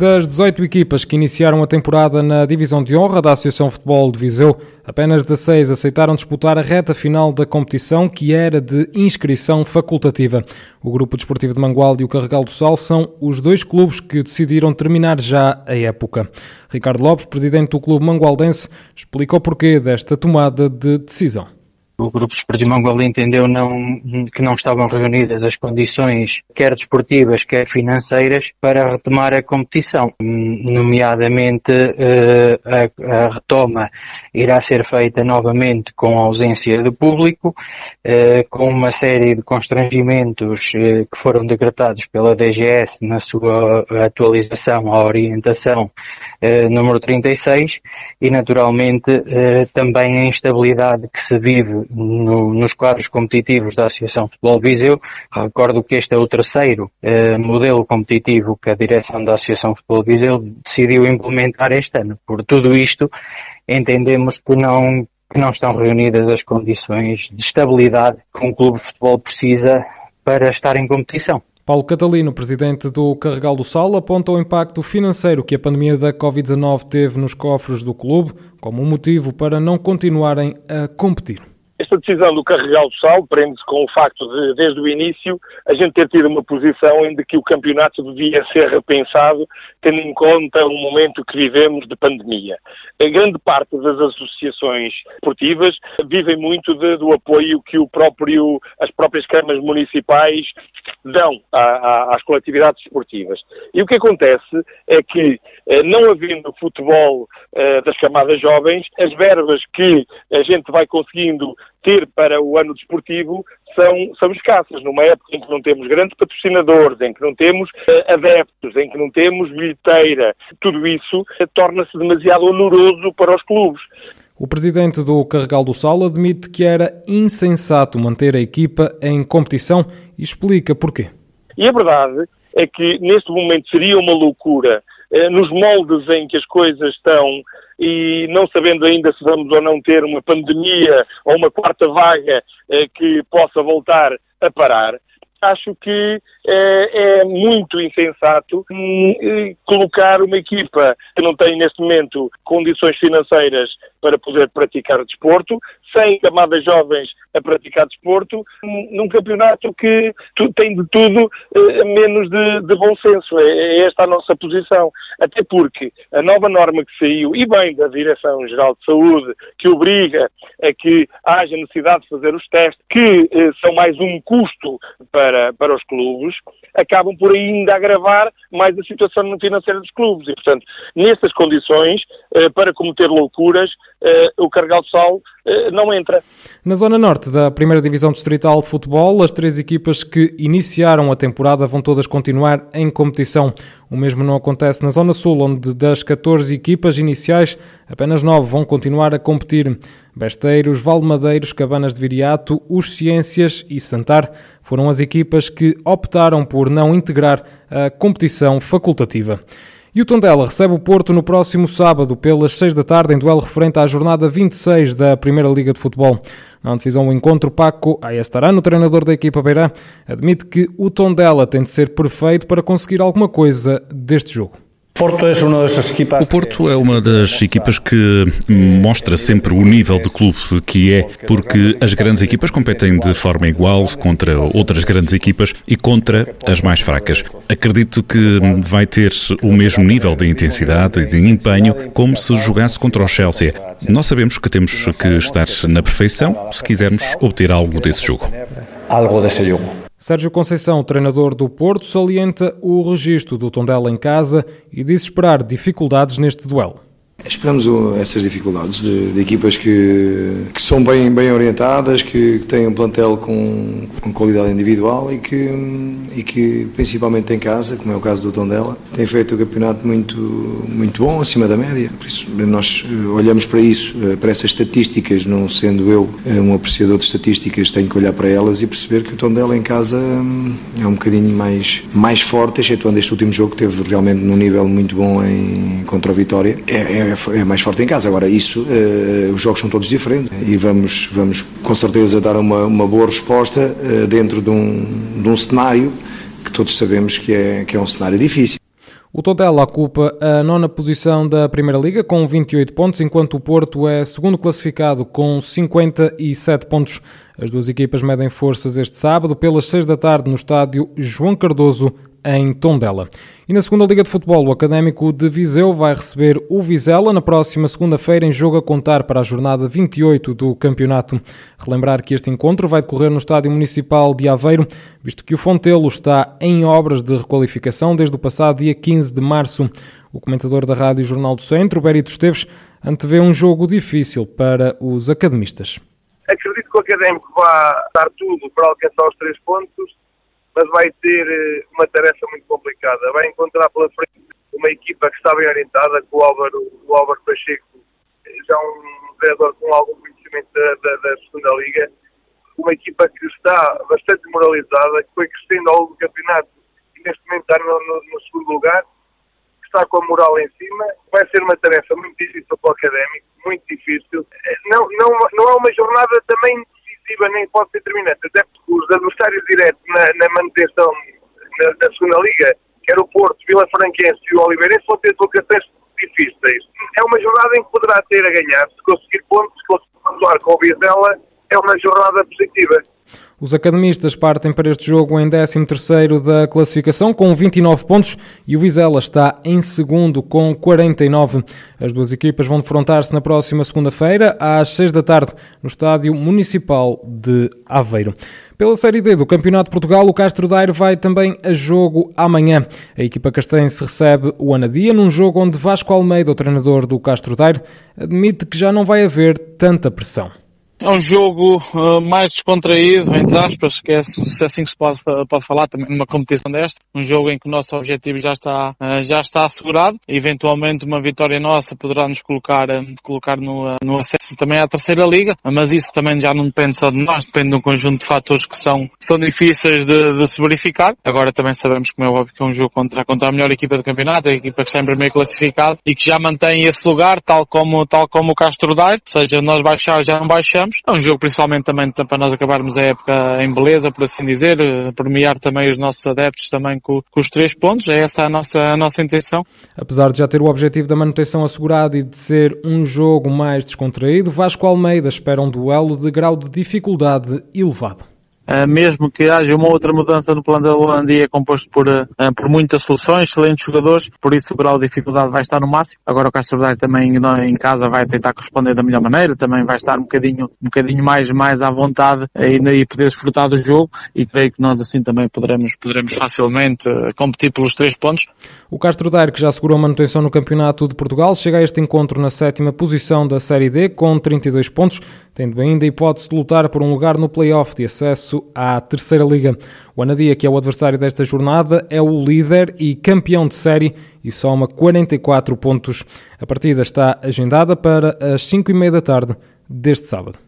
Das 18 equipas que iniciaram a temporada na Divisão de Honra da Associação Futebol de Viseu, apenas 16 aceitaram disputar a reta final da competição, que era de inscrição facultativa. O Grupo Desportivo de Mangualde e o Carregal do Sal são os dois clubes que decidiram terminar já a época. Ricardo Lopes, presidente do clube mangualdense, explica o porquê desta tomada de decisão o Grupo Esportivo Mongol entendeu não, que não estavam reunidas as condições, quer desportivas, quer financeiras, para retomar a competição. Nomeadamente, eh, a, a retoma irá ser feita novamente com a ausência do público, eh, com uma série de constrangimentos eh, que foram decretados pela DGS na sua atualização à orientação número 36 e, naturalmente, também a instabilidade que se vive no, nos quadros competitivos da Associação Futebol Viseu. Recordo que este é o terceiro eh, modelo competitivo que a direção da Associação Futebol Viseu decidiu implementar este ano. Por tudo isto, entendemos que não, que não estão reunidas as condições de estabilidade que um clube de futebol precisa para estar em competição. Paulo Catalino, presidente do Carregal do Sal, aponta o impacto financeiro que a pandemia da Covid-19 teve nos cofres do clube como um motivo para não continuarem a competir. Esta decisão do carregal do sal prende-se com o facto de, desde o início, a gente ter tido uma posição em que o campeonato devia ser repensado, tendo em conta o momento que vivemos de pandemia. A grande parte das associações esportivas vivem muito de, do apoio que o próprio, as próprias câmaras municipais dão a, a, às coletividades esportivas. E o que acontece é que, eh, não havendo futebol eh, das camadas jovens, as verbas que a gente vai conseguindo ter para o ano desportivo são, são escassas. Numa época em que não temos grandes patrocinadores, em que não temos uh, adeptos, em que não temos bilheteira, tudo isso torna-se demasiado onoroso para os clubes. O presidente do Carregal do Sal admite que era insensato manter a equipa em competição e explica porquê. E a verdade é que neste momento seria uma loucura, eh, nos moldes em que as coisas estão e não sabendo ainda se vamos ou não ter uma pandemia ou uma quarta vaga eh, que possa voltar a parar, acho que é, é muito insensato hum, colocar uma equipa que não tem neste momento condições financeiras para poder praticar desporto, sem camadas jovens a praticar desporto, num campeonato que tem de tudo eh, menos de, de, bom senso. É, é esta a nossa posição. Até porque a nova norma que saiu, e bem da Direção-Geral de Saúde, que obriga a que haja necessidade de fazer os testes, que eh, são mais um custo para, para os clubes, acabam por ainda agravar mais a situação financeira dos clubes. E, portanto, nessas condições, eh, para cometer loucuras, o Carregal de Sal eh, não entra. Na zona norte da primeira divisão distrital de futebol, as três equipas que iniciaram a temporada vão todas continuar em competição. O mesmo não acontece na zona sul, onde das 14 equipas iniciais, apenas 9 vão continuar a competir. Besteiros, Valmadeiros, Cabanas de Viriato, Os Ciências e Santar foram as equipas que optaram por não integrar a competição facultativa. E o Tondela recebe o Porto no próximo sábado, pelas 6 da tarde, em duelo referente à jornada 26 da Primeira Liga de Futebol. Na divisão o encontro, Paco Ayestarano, treinador da equipa Beirã, admite que o Tondela tem de ser perfeito para conseguir alguma coisa deste jogo. O Porto é uma das equipas que mostra sempre o nível de clube que é, porque as grandes equipas competem de forma igual contra outras grandes equipas e contra as mais fracas. Acredito que vai ter o mesmo nível de intensidade e de empenho como se jogasse contra o Chelsea. Nós sabemos que temos que estar na perfeição se quisermos obter algo desse jogo. Algo desse jogo. Sérgio Conceição, treinador do Porto, salienta o registro do Tondela em casa e diz esperar dificuldades neste duelo. Esperamos essas dificuldades de, de equipas que, que, são bem, bem orientadas, que, que têm um plantel com, com qualidade individual e que, e que, principalmente em casa, como é o caso do Tondela, tem feito o campeonato muito, muito bom, acima da média. Por isso, nós eh, olhamos para isso, eh, para essas estatísticas, não sendo eu eh, um apreciador de estatísticas, tenho que olhar para elas e perceber que o Tondela em casa hum, é um bocadinho mais, mais forte, excetuando este último jogo que teve realmente num nível muito bom em, contra o Vitória. É, é é, é mais forte em casa. Agora, isso, uh, os jogos são todos diferentes e vamos, vamos com certeza dar uma, uma boa resposta uh, dentro de um, de um cenário que todos sabemos que é, que é um cenário difícil. O Tondela ocupa a nona posição da Primeira Liga com 28 pontos, enquanto o Porto é segundo classificado com 57 pontos. As duas equipas medem forças este sábado pelas 6 da tarde no estádio João Cardoso em Tondela. E na segunda Liga de Futebol, o Académico de Viseu vai receber o Vizela na próxima segunda-feira em jogo a contar para a jornada 28 do campeonato. Relembrar que este encontro vai decorrer no Estádio Municipal de Aveiro, visto que o Fontelo está em obras de requalificação desde o passado dia 15 de março. O comentador da Rádio Jornal do Centro, Berito Esteves, antevê um jogo difícil para os academistas. Acredito que o Académico vai dar tudo para alcançar os três pontos mas vai ter eh, uma tarefa muito complicada. Vai encontrar pela frente uma equipa que está bem orientada, com o Álvaro, o Álvaro Pacheco, eh, já um treinador com algum conhecimento da, da, da, segunda liga, uma equipa que está bastante moralizada, que foi crescendo ao longo do campeonato e neste momento está no, no, no segundo lugar, que está com a moral em cima. Vai ser uma tarefa muito difícil para o académico, muito difícil. Eh, não, não, não é uma jornada também decisiva nem pode ser determinante, até os adversários diretos na, na manutenção na, da segunda liga, quer o Porto, Vila Franquense e o Oliveirense, vão ter colocações difíceis. É uma jornada em que poderá ter a ganhar, se conseguir pontos, se conseguir pontuar com o Vizela, é uma jornada positiva. Os academistas partem para este jogo em 13º da classificação com 29 pontos e o Vizela está em segundo com 49. As duas equipas vão defrontar-se na próxima segunda-feira às 6 da tarde no Estádio Municipal de Aveiro. Pela Série D do Campeonato de Portugal, o Castro Daire vai também a jogo amanhã. A equipa castense recebe o Anadia num jogo onde Vasco Almeida, o treinador do Castro Daire, admite que já não vai haver tanta pressão. É um jogo uh, mais descontraído, entre aspas, que é se assim que se pode, pode falar também numa competição desta. Um jogo em que o nosso objetivo já está, uh, já está assegurado. Eventualmente uma vitória nossa poderá nos colocar, uh, colocar no, no acesso também à terceira liga, mas isso também já não depende só de nós, depende de um conjunto de fatores que são, são difíceis de, de se verificar. Agora também sabemos, como é óbvio, que é um jogo contra, contra a melhor equipa do campeonato, a equipa que está em primeiro classificado e que já mantém esse lugar, tal como, tal como o Castro Daire, ou seja, nós baixar já não baixamos é um jogo principalmente também para nós acabarmos a época em beleza, por assim dizer, eh, premiar também os nossos adeptos também com, com os três pontos. É essa a nossa, a nossa intenção. Apesar de já ter o objetivo da manutenção assegurado e de ser um jogo mais descontraído, Vasco Almeida espera um duelo de grau de dificuldade elevado. Uh, mesmo que haja uma outra mudança no plano da Holandia, é composto por, uh, por muitas soluções, excelentes jogadores, por isso o grau de dificuldade vai estar no máximo. Agora o Castro Daire também em casa vai tentar corresponder da melhor maneira, também vai estar um bocadinho, um bocadinho mais, mais à vontade e, e poder desfrutar do jogo e creio que nós assim também poderemos, poderemos facilmente uh, competir pelos três pontos. O Castro Daire, que já segurou a manutenção no Campeonato de Portugal, chega a este encontro na sétima posição da Série D com 32 pontos, tendo ainda hipótese de lutar por um lugar no play-off de acesso à Terceira Liga. O Anadia, que é o adversário desta jornada, é o líder e campeão de série e soma 44 pontos. A partida está agendada para as 5 e meia da tarde deste sábado.